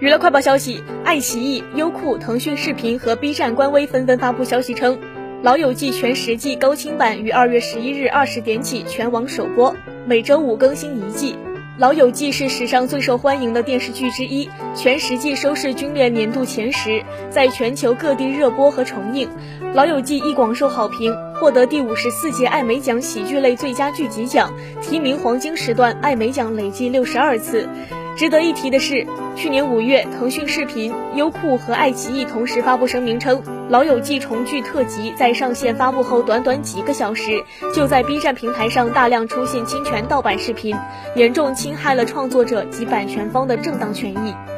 娱乐快报消息，爱奇艺、优酷、腾讯视频和 B 站官微纷纷发布消息称，《老友记》全十季高清版于二月十一日二十点起全网首播，每周五更新一季。《老友记》是史上最受欢迎的电视剧之一，全十季收视均列年度前十，在全球各地热播和重映，《老友记》亦广受好评，获得第五十四届艾美奖喜剧类最佳剧集奖，提名黄金时段艾美奖累计六十二次。值得一提的是，去年五月，腾讯视频、优酷和爱奇艺同时发布声明称，《老友记》重聚特辑在上线发布后短短几个小时，就在 B 站平台上大量出现侵权盗版视频，严重侵害了创作者及版权方的正当权益。